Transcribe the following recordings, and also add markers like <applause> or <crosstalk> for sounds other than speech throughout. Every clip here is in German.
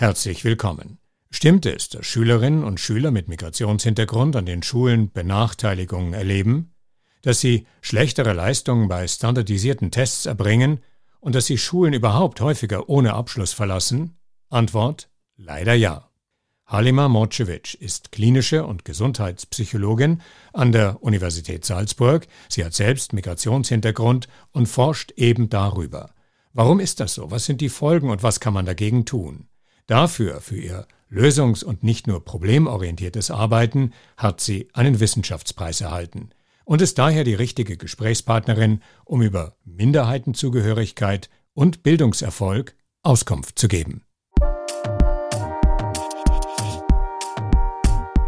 Herzlich willkommen. Stimmt es, dass Schülerinnen und Schüler mit Migrationshintergrund an den Schulen Benachteiligungen erleben? Dass sie schlechtere Leistungen bei standardisierten Tests erbringen und dass sie Schulen überhaupt häufiger ohne Abschluss verlassen? Antwort leider ja. Halima Morcevic ist klinische und Gesundheitspsychologin an der Universität Salzburg. Sie hat selbst Migrationshintergrund und forscht eben darüber. Warum ist das so? Was sind die Folgen und was kann man dagegen tun? Dafür, für ihr lösungs- und nicht nur problemorientiertes Arbeiten, hat sie einen Wissenschaftspreis erhalten und ist daher die richtige Gesprächspartnerin, um über Minderheitenzugehörigkeit und Bildungserfolg Auskunft zu geben.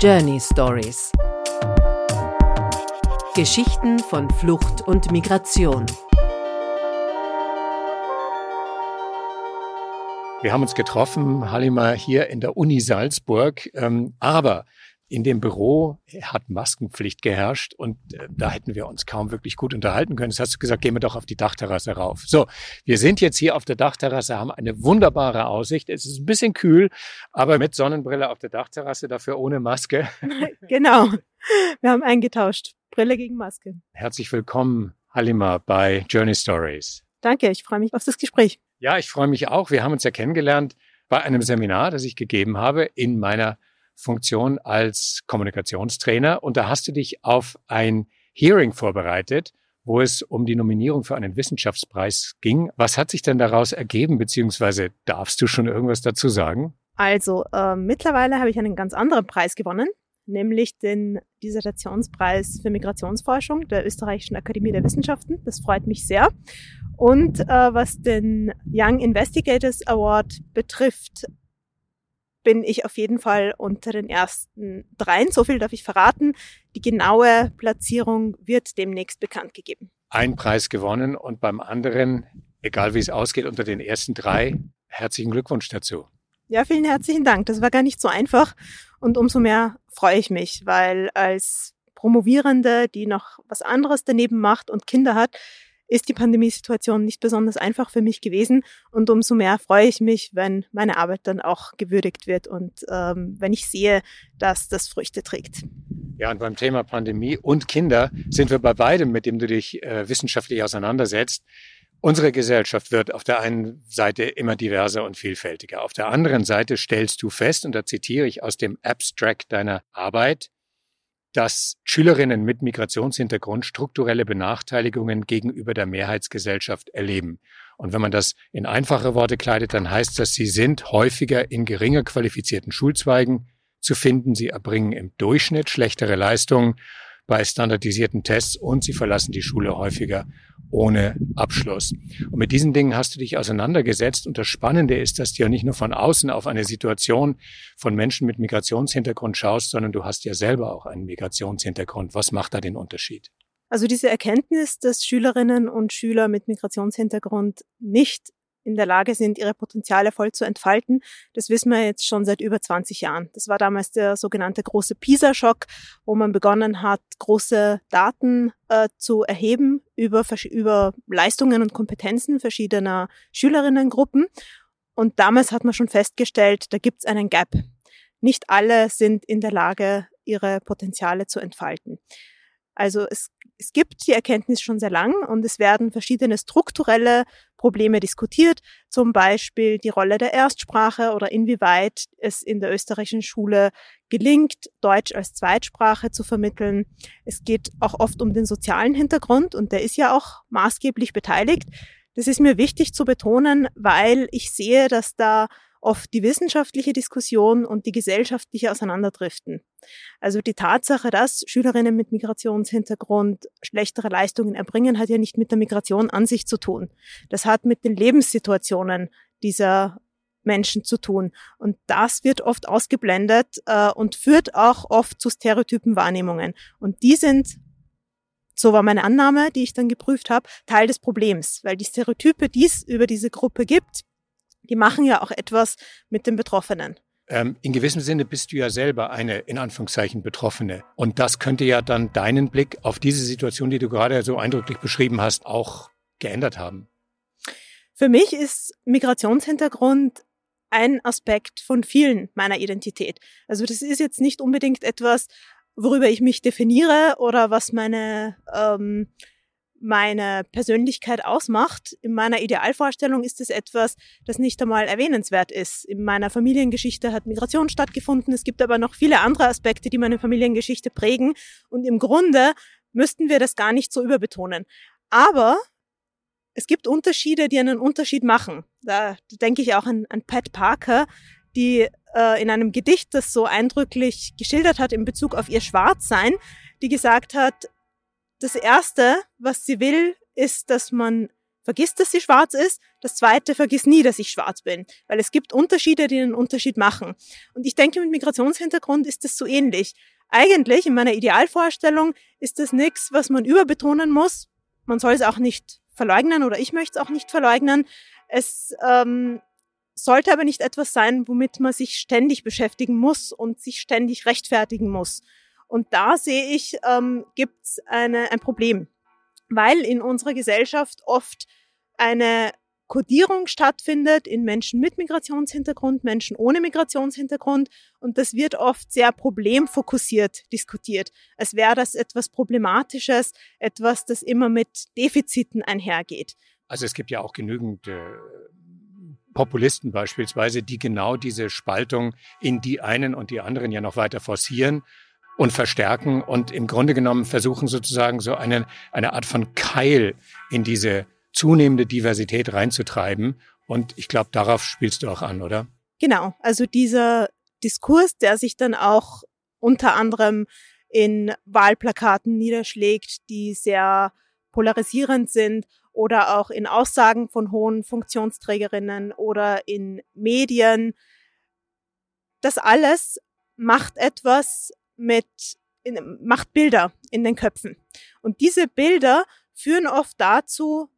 Journey Stories Geschichten von Flucht und Migration. Wir haben uns getroffen, Halima, hier in der Uni Salzburg, ähm, aber in dem Büro hat Maskenpflicht geherrscht und äh, da hätten wir uns kaum wirklich gut unterhalten können. Das hast du gesagt, gehen wir doch auf die Dachterrasse rauf. So, wir sind jetzt hier auf der Dachterrasse, haben eine wunderbare Aussicht. Es ist ein bisschen kühl, aber mit Sonnenbrille auf der Dachterrasse, dafür ohne Maske. <laughs> Genau, wir haben eingetauscht. Brille gegen Maske. Herzlich willkommen, Halima, bei Journey Stories. Danke, ich freue mich auf das Gespräch. Ja, ich freue mich auch. Wir haben uns ja kennengelernt bei einem Seminar, das ich gegeben habe in meiner Funktion als Kommunikationstrainer und da hast du dich auf ein Hearing vorbereitet, wo es um die Nominierung für einen Wissenschaftspreis ging. Was hat sich denn daraus ergeben, beziehungsweise darfst du schon irgendwas dazu sagen? Also äh, mittlerweile habe ich einen ganz anderen Preis gewonnen, nämlich den Dissertationspreis für Migrationsforschung der Österreichischen Akademie der Wissenschaften. Das freut mich sehr. Und äh, was den Young Investigators Award betrifft, bin ich auf jeden Fall unter den ersten dreien. So viel darf ich verraten. Die genaue Platzierung wird demnächst bekannt gegeben. Ein Preis gewonnen und beim anderen, egal wie es ausgeht, unter den ersten drei. Herzlichen Glückwunsch dazu. Ja, vielen herzlichen Dank. Das war gar nicht so einfach und umso mehr freue ich mich, weil als Promovierende, die noch was anderes daneben macht und Kinder hat, ist die Pandemiesituation nicht besonders einfach für mich gewesen und umso mehr freue ich mich, wenn meine Arbeit dann auch gewürdigt wird und ähm, wenn ich sehe, dass das Früchte trägt. Ja, und beim Thema Pandemie und Kinder sind wir bei beidem, mit dem du dich äh, wissenschaftlich auseinandersetzt. Unsere Gesellschaft wird auf der einen Seite immer diverser und vielfältiger. Auf der anderen Seite stellst du fest, und da zitiere ich aus dem Abstract deiner Arbeit, dass Schülerinnen mit Migrationshintergrund strukturelle Benachteiligungen gegenüber der Mehrheitsgesellschaft erleben. Und wenn man das in einfache Worte kleidet, dann heißt das, sie sind häufiger in geringer qualifizierten Schulzweigen zu finden, sie erbringen im Durchschnitt schlechtere Leistungen bei standardisierten Tests und sie verlassen die Schule häufiger ohne Abschluss. Und mit diesen Dingen hast du dich auseinandergesetzt. Und das Spannende ist, dass du ja nicht nur von außen auf eine Situation von Menschen mit Migrationshintergrund schaust, sondern du hast ja selber auch einen Migrationshintergrund. Was macht da den Unterschied? Also diese Erkenntnis, dass Schülerinnen und Schüler mit Migrationshintergrund nicht in der Lage sind, ihre Potenziale voll zu entfalten. Das wissen wir jetzt schon seit über 20 Jahren. Das war damals der sogenannte große PISA-Schock, wo man begonnen hat, große Daten äh, zu erheben über, über Leistungen und Kompetenzen verschiedener Schülerinnengruppen. Und damals hat man schon festgestellt, da gibt es einen Gap. Nicht alle sind in der Lage, ihre Potenziale zu entfalten. Also es, es gibt die Erkenntnis schon sehr lang und es werden verschiedene strukturelle Probleme diskutiert, zum Beispiel die Rolle der Erstsprache oder inwieweit es in der österreichischen Schule gelingt, Deutsch als Zweitsprache zu vermitteln. Es geht auch oft um den sozialen Hintergrund und der ist ja auch maßgeblich beteiligt. Das ist mir wichtig zu betonen, weil ich sehe, dass da oft die wissenschaftliche Diskussion und die gesellschaftliche auseinanderdriften. Also die Tatsache, dass Schülerinnen mit Migrationshintergrund schlechtere Leistungen erbringen, hat ja nicht mit der Migration an sich zu tun. Das hat mit den Lebenssituationen dieser Menschen zu tun. Und das wird oft ausgeblendet äh, und führt auch oft zu stereotypen Wahrnehmungen. Und die sind so war meine Annahme, die ich dann geprüft habe, Teil des Problems, weil die Stereotype, die es über diese Gruppe gibt, die machen ja auch etwas mit den Betroffenen. Ähm, in gewissem Sinne bist du ja selber eine, in Anführungszeichen, Betroffene. Und das könnte ja dann deinen Blick auf diese Situation, die du gerade so eindrücklich beschrieben hast, auch geändert haben. Für mich ist Migrationshintergrund ein Aspekt von vielen meiner Identität. Also das ist jetzt nicht unbedingt etwas, worüber ich mich definiere oder was meine ähm, meine Persönlichkeit ausmacht. In meiner Idealvorstellung ist es etwas, das nicht einmal erwähnenswert ist. In meiner Familiengeschichte hat Migration stattgefunden. Es gibt aber noch viele andere Aspekte, die meine Familiengeschichte prägen. Und im Grunde müssten wir das gar nicht so überbetonen. Aber es gibt Unterschiede, die einen Unterschied machen. Da denke ich auch an, an Pat Parker, die äh, in einem Gedicht das so eindrücklich geschildert hat in Bezug auf ihr Schwarzsein, die gesagt hat, das Erste, was sie will, ist, dass man vergisst, dass sie schwarz ist. Das Zweite, vergiss nie, dass ich schwarz bin. Weil es gibt Unterschiede, die einen Unterschied machen. Und ich denke, mit Migrationshintergrund ist das so ähnlich. Eigentlich, in meiner Idealvorstellung, ist das nichts, was man überbetonen muss. Man soll es auch nicht verleugnen oder ich möchte es auch nicht verleugnen. Es ähm, sollte aber nicht etwas sein, womit man sich ständig beschäftigen muss und sich ständig rechtfertigen muss. Und da sehe ich, ähm, gibt es ein Problem, weil in unserer Gesellschaft oft eine Kodierung stattfindet in Menschen mit Migrationshintergrund, Menschen ohne Migrationshintergrund. Und das wird oft sehr problemfokussiert diskutiert, als wäre das etwas Problematisches, etwas, das immer mit Defiziten einhergeht. Also es gibt ja auch genügend äh, Populisten beispielsweise, die genau diese Spaltung in die einen und die anderen ja noch weiter forcieren und verstärken und im Grunde genommen versuchen sozusagen so eine, eine Art von Keil in diese zunehmende Diversität reinzutreiben. Und ich glaube, darauf spielst du auch an, oder? Genau. Also dieser Diskurs, der sich dann auch unter anderem in Wahlplakaten niederschlägt, die sehr polarisierend sind oder auch in Aussagen von hohen Funktionsträgerinnen oder in Medien. Das alles macht etwas mit, in, macht Bilder in den Köpfen. Und diese Bilder führen oft dazu,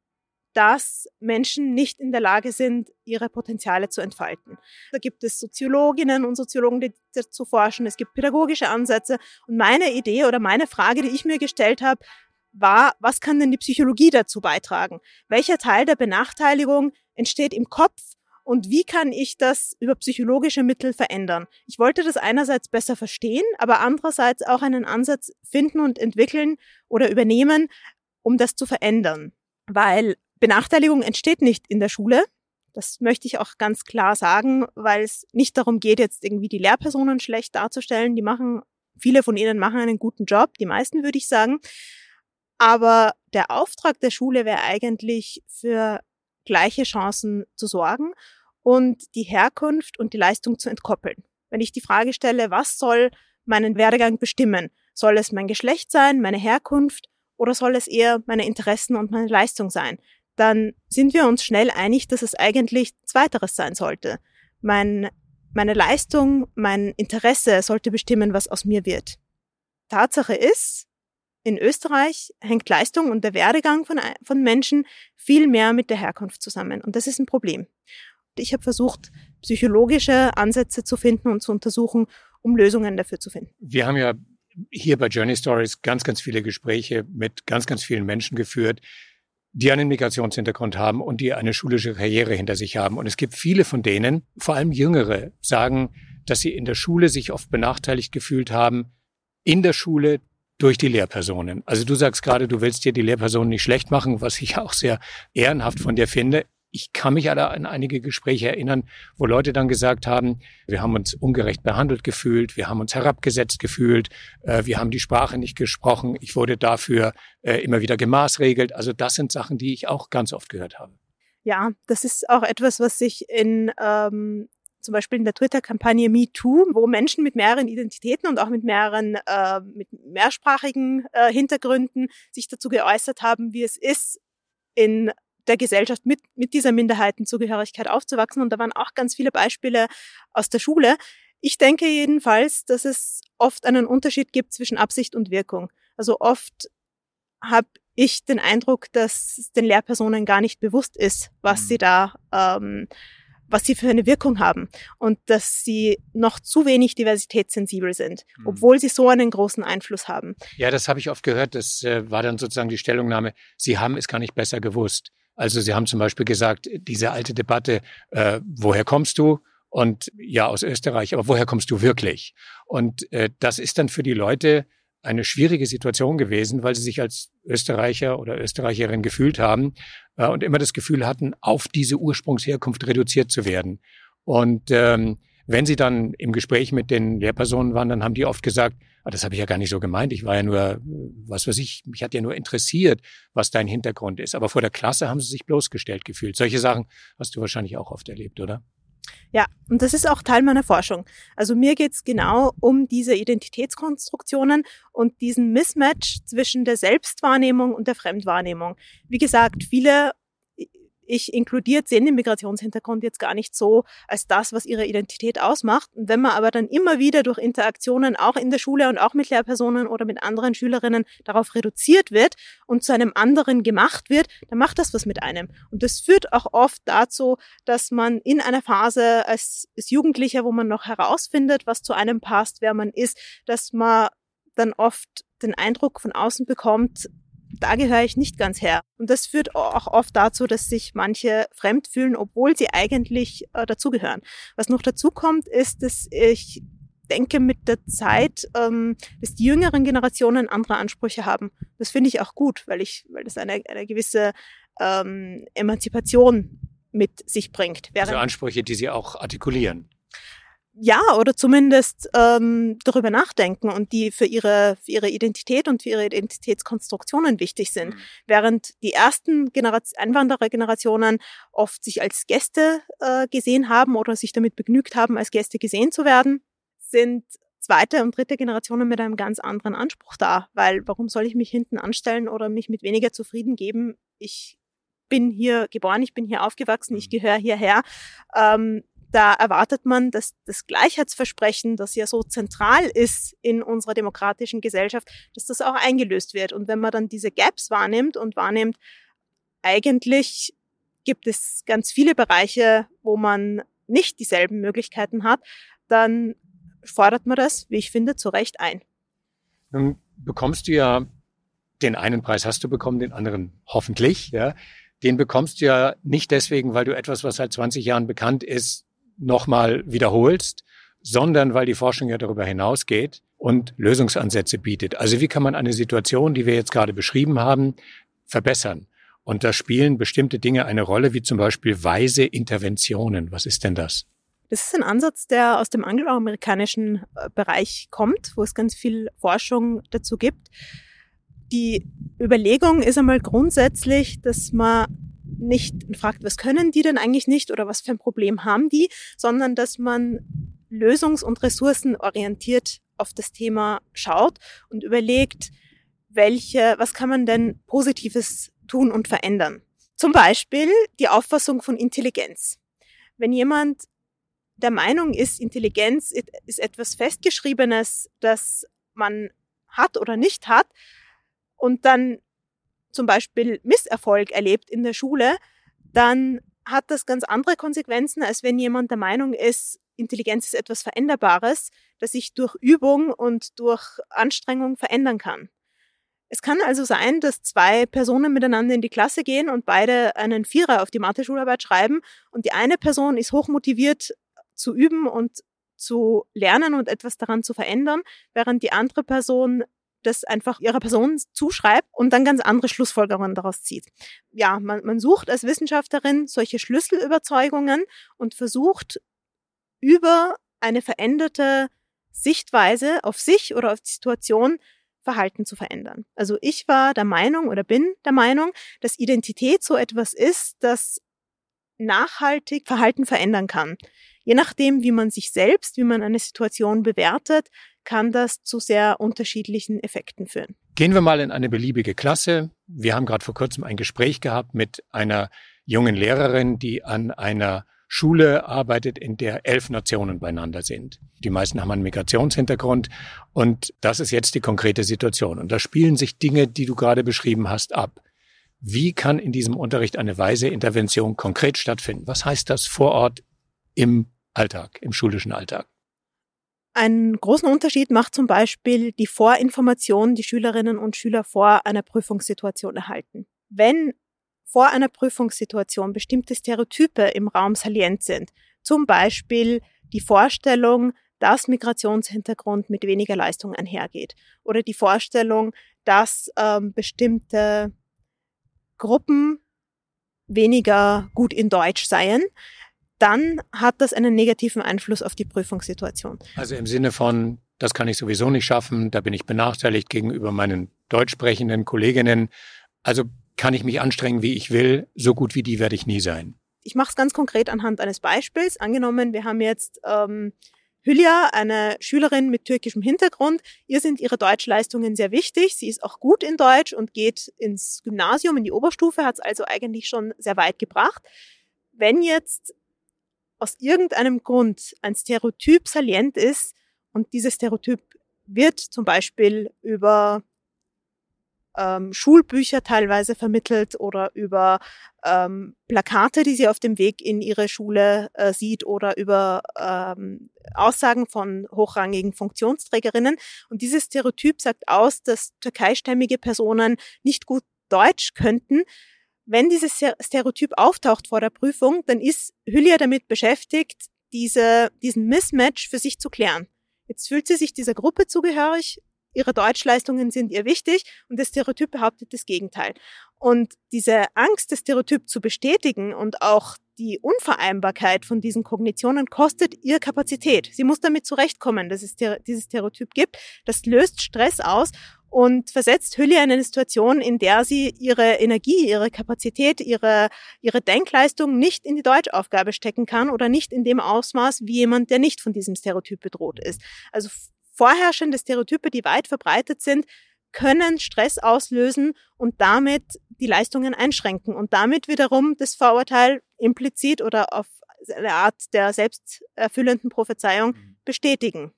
dass Menschen nicht in der Lage sind, ihre Potenziale zu entfalten. Da gibt es Soziologinnen und Soziologen, die dazu forschen. Es gibt pädagogische Ansätze. Und meine Idee oder meine Frage, die ich mir gestellt habe, war, was kann denn die Psychologie dazu beitragen? Welcher Teil der Benachteiligung entsteht im Kopf und wie kann ich das über psychologische Mittel verändern? Ich wollte das einerseits besser verstehen, aber andererseits auch einen Ansatz finden und entwickeln oder übernehmen, um das zu verändern. Weil Benachteiligung entsteht nicht in der Schule. Das möchte ich auch ganz klar sagen, weil es nicht darum geht, jetzt irgendwie die Lehrpersonen schlecht darzustellen. Die machen, viele von ihnen machen einen guten Job, die meisten würde ich sagen. Aber der Auftrag der Schule wäre eigentlich für gleiche Chancen zu sorgen und die Herkunft und die Leistung zu entkoppeln. Wenn ich die Frage stelle, was soll meinen Werdegang bestimmen? Soll es mein Geschlecht sein, meine Herkunft oder soll es eher meine Interessen und meine Leistung sein? Dann sind wir uns schnell einig, dass es eigentlich zweiteres sein sollte. Mein, meine Leistung, mein Interesse sollte bestimmen, was aus mir wird. Tatsache ist, in Österreich hängt Leistung und der Werdegang von, von Menschen viel mehr mit der Herkunft zusammen. Und das ist ein Problem. Ich habe versucht, psychologische Ansätze zu finden und zu untersuchen, um Lösungen dafür zu finden. Wir haben ja hier bei Journey Stories ganz, ganz viele Gespräche mit ganz, ganz vielen Menschen geführt, die einen Migrationshintergrund haben und die eine schulische Karriere hinter sich haben. Und es gibt viele von denen, vor allem Jüngere, sagen, dass sie in der Schule sich oft benachteiligt gefühlt haben, in der Schule durch die Lehrpersonen. Also du sagst gerade, du willst dir die Lehrpersonen nicht schlecht machen, was ich auch sehr ehrenhaft von dir finde. Ich kann mich aber an einige Gespräche erinnern, wo Leute dann gesagt haben, wir haben uns ungerecht behandelt gefühlt, wir haben uns herabgesetzt gefühlt, äh, wir haben die Sprache nicht gesprochen, ich wurde dafür äh, immer wieder gemaßregelt. Also das sind Sachen, die ich auch ganz oft gehört habe. Ja, das ist auch etwas, was sich in ähm, zum Beispiel in der Twitter-Kampagne MeToo, wo Menschen mit mehreren Identitäten und auch mit mehreren, äh, mit mehrsprachigen äh, Hintergründen sich dazu geäußert haben, wie es ist, in der Gesellschaft mit, mit dieser Minderheitenzugehörigkeit aufzuwachsen. Und da waren auch ganz viele Beispiele aus der Schule. Ich denke jedenfalls, dass es oft einen Unterschied gibt zwischen Absicht und Wirkung. Also oft habe ich den Eindruck, dass den Lehrpersonen gar nicht bewusst ist, was mhm. sie da ähm, was sie für eine Wirkung haben und dass sie noch zu wenig diversitätssensibel sind, mhm. obwohl sie so einen großen Einfluss haben. Ja, das habe ich oft gehört. Das äh, war dann sozusagen die Stellungnahme. Sie haben es gar nicht besser gewusst. Also Sie haben zum Beispiel gesagt, diese alte Debatte, äh, woher kommst du? Und ja, aus Österreich, aber woher kommst du wirklich? Und äh, das ist dann für die Leute eine schwierige Situation gewesen, weil sie sich als Österreicher oder Österreicherin gefühlt haben äh, und immer das Gefühl hatten, auf diese Ursprungsherkunft reduziert zu werden. Und ähm, wenn sie dann im Gespräch mit den Lehrpersonen waren, dann haben die oft gesagt, ah, das habe ich ja gar nicht so gemeint, ich war ja nur, was weiß ich, mich hat ja nur interessiert, was dein Hintergrund ist. Aber vor der Klasse haben sie sich bloßgestellt gefühlt. Solche Sachen hast du wahrscheinlich auch oft erlebt, oder? Ja, und das ist auch Teil meiner Forschung. Also mir geht's genau um diese Identitätskonstruktionen und diesen Mismatch zwischen der Selbstwahrnehmung und der Fremdwahrnehmung. Wie gesagt, viele ich inkludiert sehen den Migrationshintergrund jetzt gar nicht so als das, was ihre Identität ausmacht. Und wenn man aber dann immer wieder durch Interaktionen auch in der Schule und auch mit Lehrpersonen oder mit anderen Schülerinnen darauf reduziert wird und zu einem anderen gemacht wird, dann macht das was mit einem. Und das führt auch oft dazu, dass man in einer Phase als, als Jugendlicher, wo man noch herausfindet, was zu einem passt, wer man ist, dass man dann oft den Eindruck von außen bekommt, da gehöre ich nicht ganz her. Und das führt auch oft dazu, dass sich manche fremd fühlen, obwohl sie eigentlich äh, dazugehören. Was noch dazu kommt, ist, dass ich denke mit der Zeit, ähm, dass die jüngeren Generationen andere Ansprüche haben. Das finde ich auch gut, weil ich, weil das eine, eine gewisse ähm, Emanzipation mit sich bringt. Während also Ansprüche, die sie auch artikulieren ja, oder zumindest ähm, darüber nachdenken und die für ihre, für ihre Identität und für ihre Identitätskonstruktionen wichtig sind. Mhm. Während die ersten Generation, Einwanderergenerationen oft sich als Gäste äh, gesehen haben oder sich damit begnügt haben, als Gäste gesehen zu werden, sind zweite und dritte Generationen mit einem ganz anderen Anspruch da. Weil warum soll ich mich hinten anstellen oder mich mit weniger zufrieden geben? Ich bin hier geboren, ich bin hier aufgewachsen, ich mhm. gehöre hierher. Ähm, da erwartet man, dass das Gleichheitsversprechen, das ja so zentral ist in unserer demokratischen Gesellschaft, dass das auch eingelöst wird. Und wenn man dann diese Gaps wahrnimmt und wahrnimmt, eigentlich gibt es ganz viele Bereiche, wo man nicht dieselben Möglichkeiten hat, dann fordert man das, wie ich finde, zu Recht ein. Nun bekommst du ja den einen Preis hast du bekommen, den anderen hoffentlich, ja. Den bekommst du ja nicht deswegen, weil du etwas, was seit 20 Jahren bekannt ist, nochmal wiederholst, sondern weil die Forschung ja darüber hinausgeht und Lösungsansätze bietet. Also wie kann man eine Situation, die wir jetzt gerade beschrieben haben, verbessern? Und da spielen bestimmte Dinge eine Rolle, wie zum Beispiel weise Interventionen. Was ist denn das? Das ist ein Ansatz, der aus dem angloamerikanischen äh, Bereich kommt, wo es ganz viel Forschung dazu gibt. Die Überlegung ist einmal grundsätzlich, dass man nicht fragt, was können die denn eigentlich nicht oder was für ein Problem haben die, sondern dass man lösungs- und ressourcenorientiert auf das Thema schaut und überlegt, welche, was kann man denn Positives tun und verändern. Zum Beispiel die Auffassung von Intelligenz. Wenn jemand der Meinung ist, Intelligenz ist etwas Festgeschriebenes, das man hat oder nicht hat, und dann zum Beispiel Misserfolg erlebt in der Schule, dann hat das ganz andere Konsequenzen, als wenn jemand der Meinung ist, Intelligenz ist etwas Veränderbares, das sich durch Übung und durch Anstrengung verändern kann. Es kann also sein, dass zwei Personen miteinander in die Klasse gehen und beide einen Vierer auf die Mathe-Schularbeit schreiben und die eine Person ist hochmotiviert zu üben und zu lernen und etwas daran zu verändern, während die andere Person das einfach ihrer Person zuschreibt und dann ganz andere Schlussfolgerungen daraus zieht. Ja, man, man sucht als Wissenschaftlerin solche Schlüsselüberzeugungen und versucht über eine veränderte Sichtweise auf sich oder auf die Situation Verhalten zu verändern. Also ich war der Meinung oder bin der Meinung, dass Identität so etwas ist, das nachhaltig Verhalten verändern kann. Je nachdem, wie man sich selbst, wie man eine Situation bewertet, kann das zu sehr unterschiedlichen Effekten führen. Gehen wir mal in eine beliebige Klasse. Wir haben gerade vor kurzem ein Gespräch gehabt mit einer jungen Lehrerin, die an einer Schule arbeitet, in der elf Nationen beieinander sind. Die meisten haben einen Migrationshintergrund und das ist jetzt die konkrete Situation. Und da spielen sich Dinge, die du gerade beschrieben hast, ab. Wie kann in diesem Unterricht eine weise Intervention konkret stattfinden? Was heißt das vor Ort im Alltag, im schulischen Alltag? Einen großen Unterschied macht zum Beispiel die Vorinformation, die Schülerinnen und Schüler vor einer Prüfungssituation erhalten. Wenn vor einer Prüfungssituation bestimmte Stereotype im Raum salient sind, Zum Beispiel die Vorstellung, dass Migrationshintergrund mit weniger Leistung einhergeht. Oder die Vorstellung, dass ähm, bestimmte Gruppen weniger gut in Deutsch seien, dann hat das einen negativen Einfluss auf die Prüfungssituation. Also im Sinne von, das kann ich sowieso nicht schaffen, da bin ich benachteiligt gegenüber meinen deutsch sprechenden Kolleginnen. Also kann ich mich anstrengen, wie ich will, so gut wie die werde ich nie sein. Ich mache es ganz konkret anhand eines Beispiels. Angenommen, wir haben jetzt ähm, Hülya, eine Schülerin mit türkischem Hintergrund. Ihr sind ihre Deutschleistungen sehr wichtig. Sie ist auch gut in Deutsch und geht ins Gymnasium, in die Oberstufe, hat es also eigentlich schon sehr weit gebracht. Wenn jetzt aus irgendeinem Grund ein Stereotyp salient ist und dieses Stereotyp wird zum Beispiel über ähm, Schulbücher teilweise vermittelt oder über ähm, Plakate, die sie auf dem Weg in ihre Schule äh, sieht oder über ähm, Aussagen von hochrangigen Funktionsträgerinnen. Und dieses Stereotyp sagt aus, dass türkeistämmige Personen nicht gut Deutsch könnten. Wenn dieses Stereotyp auftaucht vor der Prüfung, dann ist Hülya damit beschäftigt, diese, diesen Mismatch für sich zu klären. Jetzt fühlt sie sich dieser Gruppe zugehörig ihre Deutschleistungen sind ihr wichtig und das Stereotyp behauptet das Gegenteil. Und diese Angst, das Stereotyp zu bestätigen und auch die Unvereinbarkeit von diesen Kognitionen kostet ihr Kapazität. Sie muss damit zurechtkommen, dass es dieses Stereotyp gibt. Das löst Stress aus und versetzt Hülya in eine Situation, in der sie ihre Energie, ihre Kapazität, ihre, ihre Denkleistung nicht in die Deutschaufgabe stecken kann oder nicht in dem Ausmaß wie jemand, der nicht von diesem Stereotyp bedroht ist. Also vorherrschende Stereotype, die weit verbreitet sind, können Stress auslösen und damit die Leistungen einschränken und damit wiederum das Vorurteil implizit oder auf eine Art der selbsterfüllenden Prophezeiung mhm. bestätigen.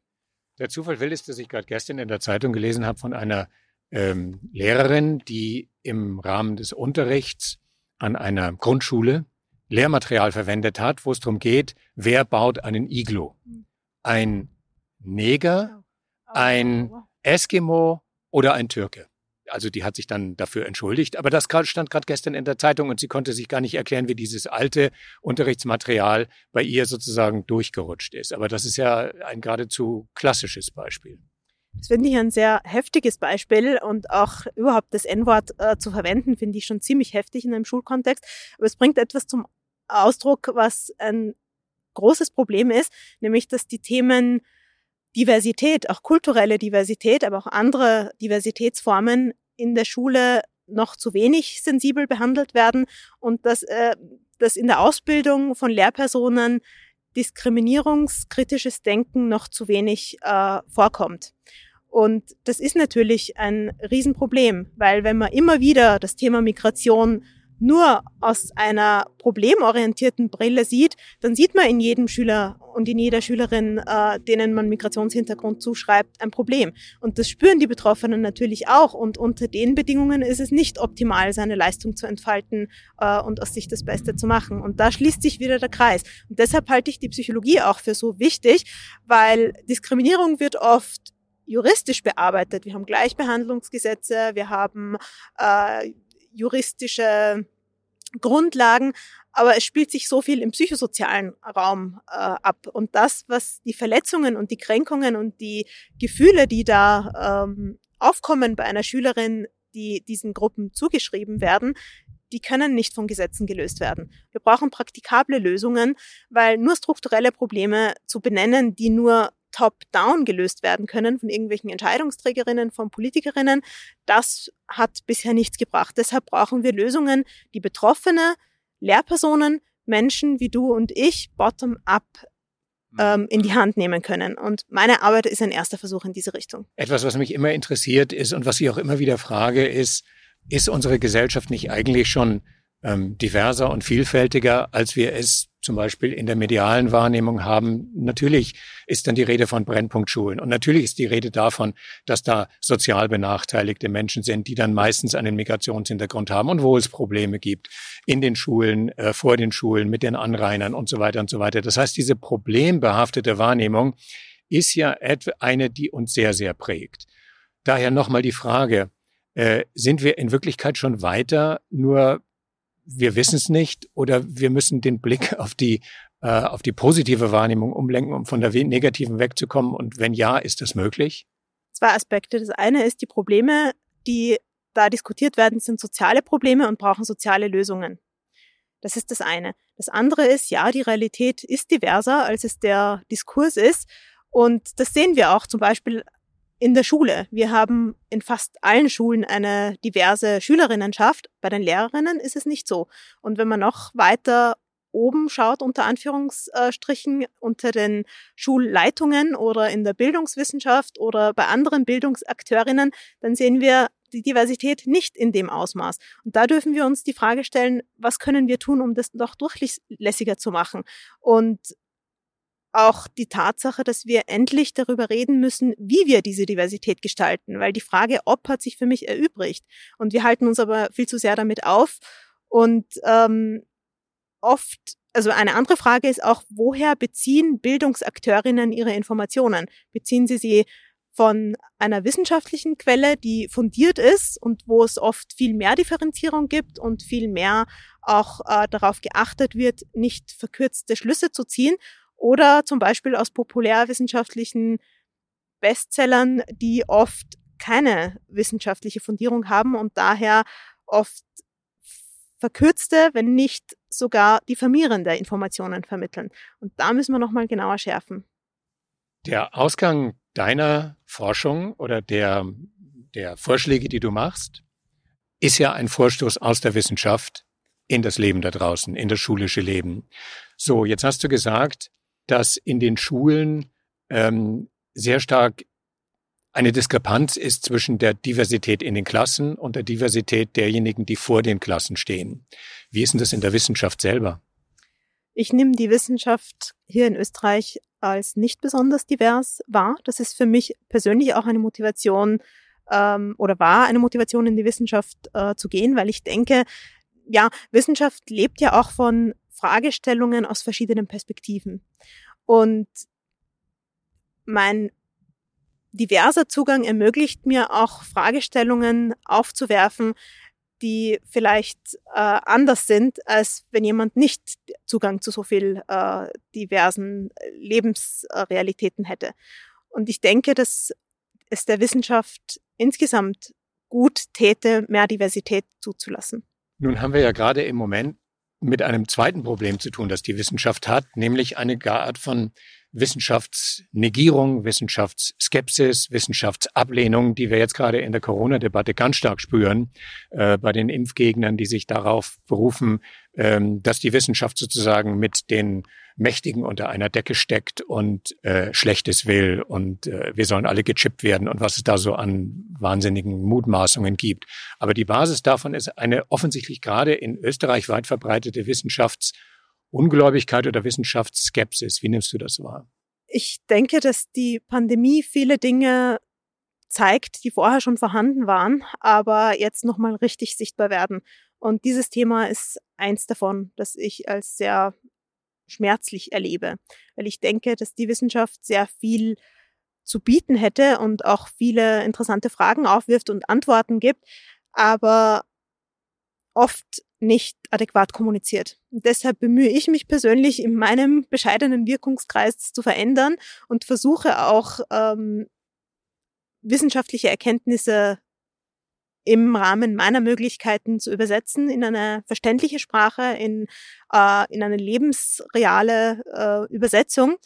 Der Zufall will es, dass ich gerade gestern in der Zeitung gelesen habe von einer ähm, Lehrerin, die im Rahmen des Unterrichts an einer Grundschule Lehrmaterial verwendet hat, wo es darum geht, wer baut einen Iglo. Mhm. Ein Neger ein Eskimo oder ein Türke. Also die hat sich dann dafür entschuldigt. Aber das stand gerade gestern in der Zeitung und sie konnte sich gar nicht erklären, wie dieses alte Unterrichtsmaterial bei ihr sozusagen durchgerutscht ist. Aber das ist ja ein geradezu klassisches Beispiel. Das finde ich ein sehr heftiges Beispiel und auch überhaupt das N-Wort äh, zu verwenden, finde ich schon ziemlich heftig in einem Schulkontext. Aber es bringt etwas zum Ausdruck, was ein großes Problem ist, nämlich dass die Themen Diversität, auch kulturelle Diversität, aber auch andere Diversitätsformen in der Schule noch zu wenig sensibel behandelt werden und dass, äh, dass in der Ausbildung von Lehrpersonen diskriminierungskritisches Denken noch zu wenig äh, vorkommt. Und das ist natürlich ein Riesenproblem, weil wenn man immer wieder das Thema Migration nur aus einer problemorientierten Brille sieht, dann sieht man in jedem Schüler und in jeder Schülerin, äh, denen man Migrationshintergrund zuschreibt, ein Problem. Und das spüren die Betroffenen natürlich auch. Und unter den Bedingungen ist es nicht optimal, seine Leistung zu entfalten äh, und aus sich das Beste zu machen. Und da schließt sich wieder der Kreis. Und deshalb halte ich die Psychologie auch für so wichtig, weil Diskriminierung wird oft juristisch bearbeitet. Wir haben Gleichbehandlungsgesetze, wir haben äh, juristische Grundlagen, aber es spielt sich so viel im psychosozialen Raum äh, ab. Und das, was die Verletzungen und die Kränkungen und die Gefühle, die da ähm, aufkommen bei einer Schülerin, die diesen Gruppen zugeschrieben werden, die können nicht von Gesetzen gelöst werden. Wir brauchen praktikable Lösungen, weil nur strukturelle Probleme zu benennen, die nur top-down gelöst werden können von irgendwelchen Entscheidungsträgerinnen, von Politikerinnen, das hat bisher nichts gebracht. Deshalb brauchen wir Lösungen, die Betroffene, Lehrpersonen, Menschen wie du und ich bottom-up mhm. ähm, in die Hand nehmen können. Und meine Arbeit ist ein erster Versuch in diese Richtung. Etwas, was mich immer interessiert ist und was ich auch immer wieder frage, ist, ist unsere Gesellschaft nicht eigentlich schon ähm, diverser und vielfältiger, als wir es zum Beispiel in der medialen Wahrnehmung haben. Natürlich ist dann die Rede von Brennpunktschulen und natürlich ist die Rede davon, dass da sozial benachteiligte Menschen sind, die dann meistens einen Migrationshintergrund haben und wo es Probleme gibt in den Schulen, äh, vor den Schulen, mit den Anrainern und so weiter und so weiter. Das heißt, diese problembehaftete Wahrnehmung ist ja eine, die uns sehr, sehr prägt. Daher nochmal die Frage, äh, sind wir in Wirklichkeit schon weiter, nur wir wissen es nicht oder wir müssen den Blick <laughs> auf die äh, auf die positive Wahrnehmung umlenken, um von der negativen wegzukommen? Und wenn ja, ist das möglich? Zwei Aspekte. Das eine ist die Probleme, die da diskutiert werden, sind soziale Probleme und brauchen soziale Lösungen. Das ist das eine. Das andere ist, ja, die Realität ist diverser, als es der Diskurs ist. Und das sehen wir auch zum Beispiel in der Schule. Wir haben in fast allen Schulen eine diverse Schülerinnenschaft. Bei den Lehrerinnen ist es nicht so. Und wenn man noch weiter oben schaut, unter Anführungsstrichen, unter den Schulleitungen oder in der Bildungswissenschaft oder bei anderen Bildungsakteurinnen, dann sehen wir die Diversität nicht in dem Ausmaß. Und da dürfen wir uns die Frage stellen, was können wir tun, um das noch durchlässiger zu machen? Und auch die Tatsache, dass wir endlich darüber reden müssen, wie wir diese Diversität gestalten, weil die Frage, ob, hat sich für mich erübrigt. Und wir halten uns aber viel zu sehr damit auf. Und ähm, oft, also eine andere Frage ist auch, woher beziehen Bildungsakteurinnen ihre Informationen? Beziehen sie sie von einer wissenschaftlichen Quelle, die fundiert ist und wo es oft viel mehr Differenzierung gibt und viel mehr auch äh, darauf geachtet wird, nicht verkürzte Schlüsse zu ziehen? Oder zum Beispiel aus populärwissenschaftlichen Bestsellern, die oft keine wissenschaftliche Fundierung haben und daher oft verkürzte, wenn nicht sogar diffamierende Informationen vermitteln. Und da müssen wir nochmal genauer schärfen. Der Ausgang deiner Forschung oder der, der Vorschläge, die du machst, ist ja ein Vorstoß aus der Wissenschaft in das Leben da draußen, in das schulische Leben. So, jetzt hast du gesagt, dass in den Schulen ähm, sehr stark eine Diskrepanz ist zwischen der Diversität in den Klassen und der Diversität derjenigen, die vor den Klassen stehen. Wie ist denn das in der Wissenschaft selber? Ich nehme die Wissenschaft hier in Österreich als nicht besonders divers wahr. Das ist für mich persönlich auch eine Motivation ähm, oder war eine Motivation in die Wissenschaft äh, zu gehen, weil ich denke, ja, Wissenschaft lebt ja auch von Fragestellungen aus verschiedenen Perspektiven. Und mein diverser Zugang ermöglicht mir auch Fragestellungen aufzuwerfen, die vielleicht äh, anders sind, als wenn jemand nicht Zugang zu so viel äh, diversen Lebensrealitäten hätte. Und ich denke, dass es der Wissenschaft insgesamt gut täte, mehr Diversität zuzulassen. Nun haben wir ja gerade im Moment mit einem zweiten Problem zu tun, das die Wissenschaft hat, nämlich eine Art von Wissenschaftsnegierung, Wissenschaftsskepsis, Wissenschaftsablehnung, die wir jetzt gerade in der Corona-Debatte ganz stark spüren, äh, bei den Impfgegnern, die sich darauf berufen, ähm, dass die Wissenschaft sozusagen mit den Mächtigen unter einer Decke steckt und äh, Schlechtes will und äh, wir sollen alle gechippt werden und was es da so an wahnsinnigen Mutmaßungen gibt. Aber die Basis davon ist eine offensichtlich gerade in Österreich weit verbreitete Wissenschafts- Ungläubigkeit oder Wissenschaftsskepsis? Wie nimmst du das wahr? Ich denke, dass die Pandemie viele Dinge zeigt, die vorher schon vorhanden waren, aber jetzt nochmal richtig sichtbar werden. Und dieses Thema ist eins davon, das ich als sehr schmerzlich erlebe, weil ich denke, dass die Wissenschaft sehr viel zu bieten hätte und auch viele interessante Fragen aufwirft und Antworten gibt, aber oft nicht adäquat kommuniziert. Und deshalb bemühe ich mich persönlich in meinem bescheidenen Wirkungskreis zu verändern und versuche auch ähm, wissenschaftliche Erkenntnisse im Rahmen meiner Möglichkeiten zu übersetzen in eine verständliche Sprache, in, äh, in eine lebensreale äh, Übersetzung.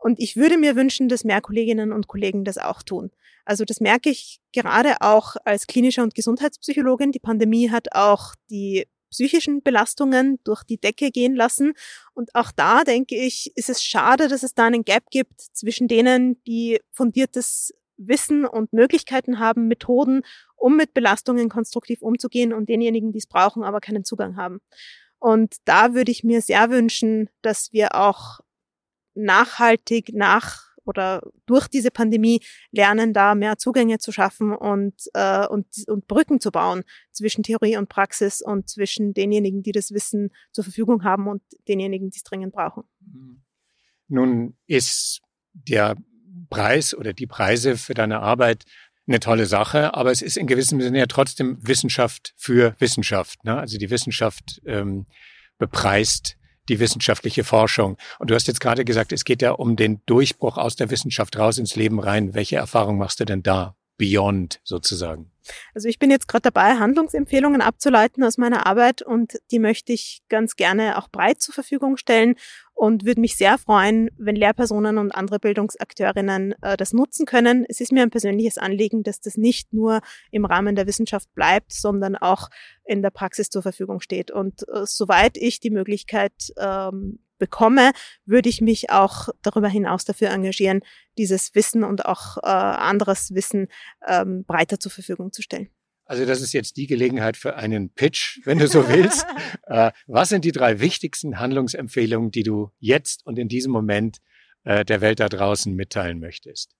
Und ich würde mir wünschen, dass mehr Kolleginnen und Kollegen das auch tun. Also das merke ich gerade auch als klinische und Gesundheitspsychologin. Die Pandemie hat auch die psychischen Belastungen durch die Decke gehen lassen. Und auch da denke ich, ist es schade, dass es da einen Gap gibt zwischen denen, die fundiertes Wissen und Möglichkeiten haben, Methoden, um mit Belastungen konstruktiv umzugehen und denjenigen, die es brauchen, aber keinen Zugang haben. Und da würde ich mir sehr wünschen, dass wir auch nachhaltig nach oder durch diese Pandemie lernen, da mehr Zugänge zu schaffen und, äh, und, und Brücken zu bauen zwischen Theorie und Praxis und zwischen denjenigen, die das Wissen zur Verfügung haben und denjenigen, die es dringend brauchen. Nun ist der Preis oder die Preise für deine Arbeit eine tolle Sache, aber es ist in gewissem Sinne ja trotzdem Wissenschaft für Wissenschaft. Ne? Also die Wissenschaft ähm, bepreist die wissenschaftliche Forschung. Und du hast jetzt gerade gesagt, es geht ja um den Durchbruch aus der Wissenschaft raus ins Leben rein. Welche Erfahrung machst du denn da? Beyond sozusagen. Also ich bin jetzt gerade dabei, Handlungsempfehlungen abzuleiten aus meiner Arbeit und die möchte ich ganz gerne auch breit zur Verfügung stellen und würde mich sehr freuen, wenn Lehrpersonen und andere Bildungsakteurinnen äh, das nutzen können. Es ist mir ein persönliches Anliegen, dass das nicht nur im Rahmen der Wissenschaft bleibt, sondern auch in der Praxis zur Verfügung steht. Und äh, soweit ich die Möglichkeit ähm, bekomme, würde ich mich auch darüber hinaus dafür engagieren, dieses Wissen und auch äh, anderes Wissen ähm, breiter zur Verfügung zu stellen. Also das ist jetzt die Gelegenheit für einen Pitch, wenn du so willst. <laughs> äh, was sind die drei wichtigsten Handlungsempfehlungen, die du jetzt und in diesem Moment äh, der Welt da draußen mitteilen möchtest?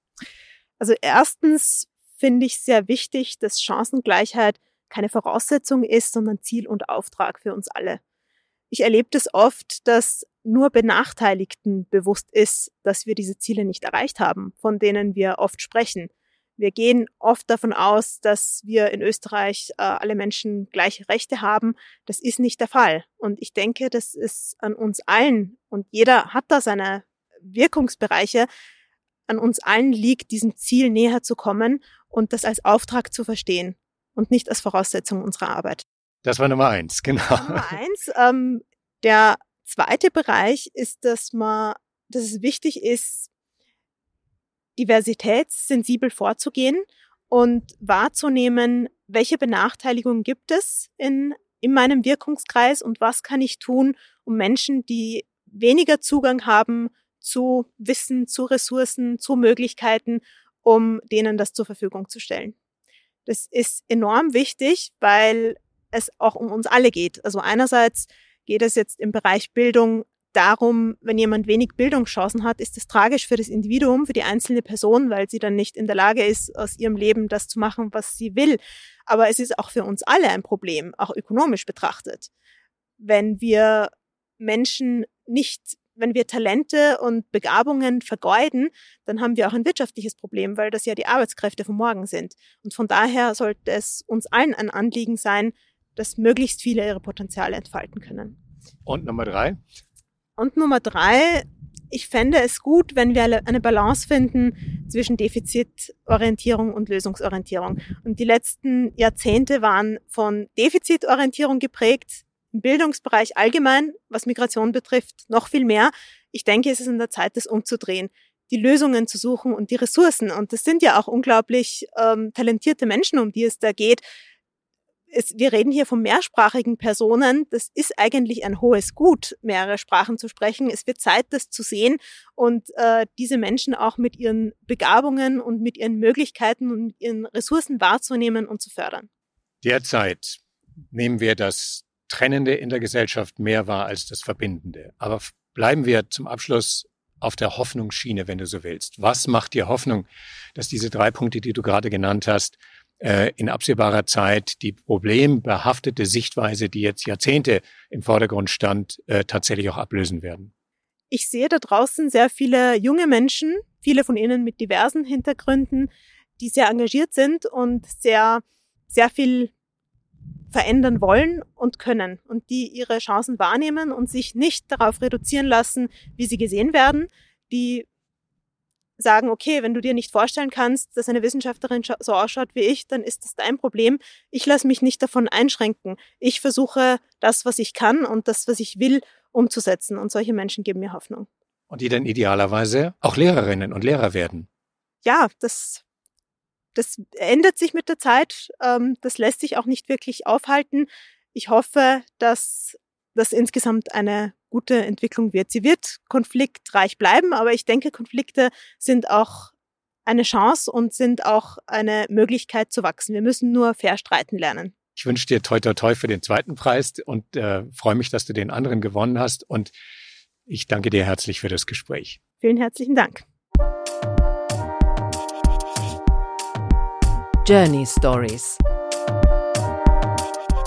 Also erstens finde ich sehr wichtig, dass Chancengleichheit keine Voraussetzung ist, sondern Ziel und Auftrag für uns alle. Ich erlebe das oft, dass nur Benachteiligten bewusst ist, dass wir diese Ziele nicht erreicht haben, von denen wir oft sprechen. Wir gehen oft davon aus, dass wir in Österreich äh, alle Menschen gleiche Rechte haben. Das ist nicht der Fall. Und ich denke, das ist an uns allen, und jeder hat da seine Wirkungsbereiche, an uns allen liegt, diesem Ziel näher zu kommen und das als Auftrag zu verstehen und nicht als Voraussetzung unserer Arbeit. Das war Nummer eins, genau. Nummer eins. Ähm, der zweite Bereich ist, dass man, dass es wichtig ist, diversitätssensibel vorzugehen und wahrzunehmen, welche Benachteiligungen gibt es in, in meinem Wirkungskreis und was kann ich tun, um Menschen, die weniger Zugang haben zu Wissen, zu Ressourcen, zu Möglichkeiten, um denen das zur Verfügung zu stellen. Das ist enorm wichtig, weil es auch um uns alle geht. Also einerseits geht es jetzt im Bereich Bildung darum, wenn jemand wenig Bildungschancen hat, ist es tragisch für das Individuum, für die einzelne Person, weil sie dann nicht in der Lage ist, aus ihrem Leben das zu machen, was sie will. Aber es ist auch für uns alle ein Problem, auch ökonomisch betrachtet. Wenn wir Menschen nicht, wenn wir Talente und Begabungen vergeuden, dann haben wir auch ein wirtschaftliches Problem, weil das ja die Arbeitskräfte von morgen sind. Und von daher sollte es uns allen ein Anliegen sein, dass möglichst viele ihre Potenziale entfalten können. Und Nummer drei? Und Nummer drei, ich fände es gut, wenn wir eine Balance finden zwischen Defizitorientierung und Lösungsorientierung. Und die letzten Jahrzehnte waren von Defizitorientierung geprägt, im Bildungsbereich allgemein, was Migration betrifft, noch viel mehr. Ich denke, es ist in der Zeit, das umzudrehen die Lösungen zu suchen und die Ressourcen. Und das sind ja auch unglaublich ähm, talentierte Menschen, um die es da geht, es, wir reden hier von mehrsprachigen Personen. Das ist eigentlich ein hohes Gut, mehrere Sprachen zu sprechen. Es wird Zeit, das zu sehen und äh, diese Menschen auch mit ihren Begabungen und mit ihren Möglichkeiten und ihren Ressourcen wahrzunehmen und zu fördern. Derzeit nehmen wir das Trennende in der Gesellschaft mehr wahr als das Verbindende. Aber bleiben wir zum Abschluss auf der Hoffnungsschiene, wenn du so willst. Was macht dir Hoffnung, dass diese drei Punkte, die du gerade genannt hast, in absehbarer Zeit die problembehaftete Sichtweise, die jetzt Jahrzehnte im Vordergrund stand, äh, tatsächlich auch ablösen werden? Ich sehe da draußen sehr viele junge Menschen, viele von ihnen mit diversen Hintergründen, die sehr engagiert sind und sehr, sehr viel verändern wollen und können und die ihre Chancen wahrnehmen und sich nicht darauf reduzieren lassen, wie sie gesehen werden, die sagen, okay, wenn du dir nicht vorstellen kannst, dass eine Wissenschaftlerin so ausschaut wie ich, dann ist das dein Problem. Ich lasse mich nicht davon einschränken. Ich versuche das, was ich kann und das, was ich will, umzusetzen. Und solche Menschen geben mir Hoffnung. Und die dann idealerweise auch Lehrerinnen und Lehrer werden. Ja, das, das ändert sich mit der Zeit. Ähm, das lässt sich auch nicht wirklich aufhalten. Ich hoffe, dass das insgesamt eine gute Entwicklung wird. Sie wird konfliktreich bleiben, aber ich denke, Konflikte sind auch eine Chance und sind auch eine Möglichkeit zu wachsen. Wir müssen nur fair streiten lernen. Ich wünsche dir toi toi toi für den zweiten Preis und äh, freue mich, dass du den anderen gewonnen hast und ich danke dir herzlich für das Gespräch. Vielen herzlichen Dank. Journey Stories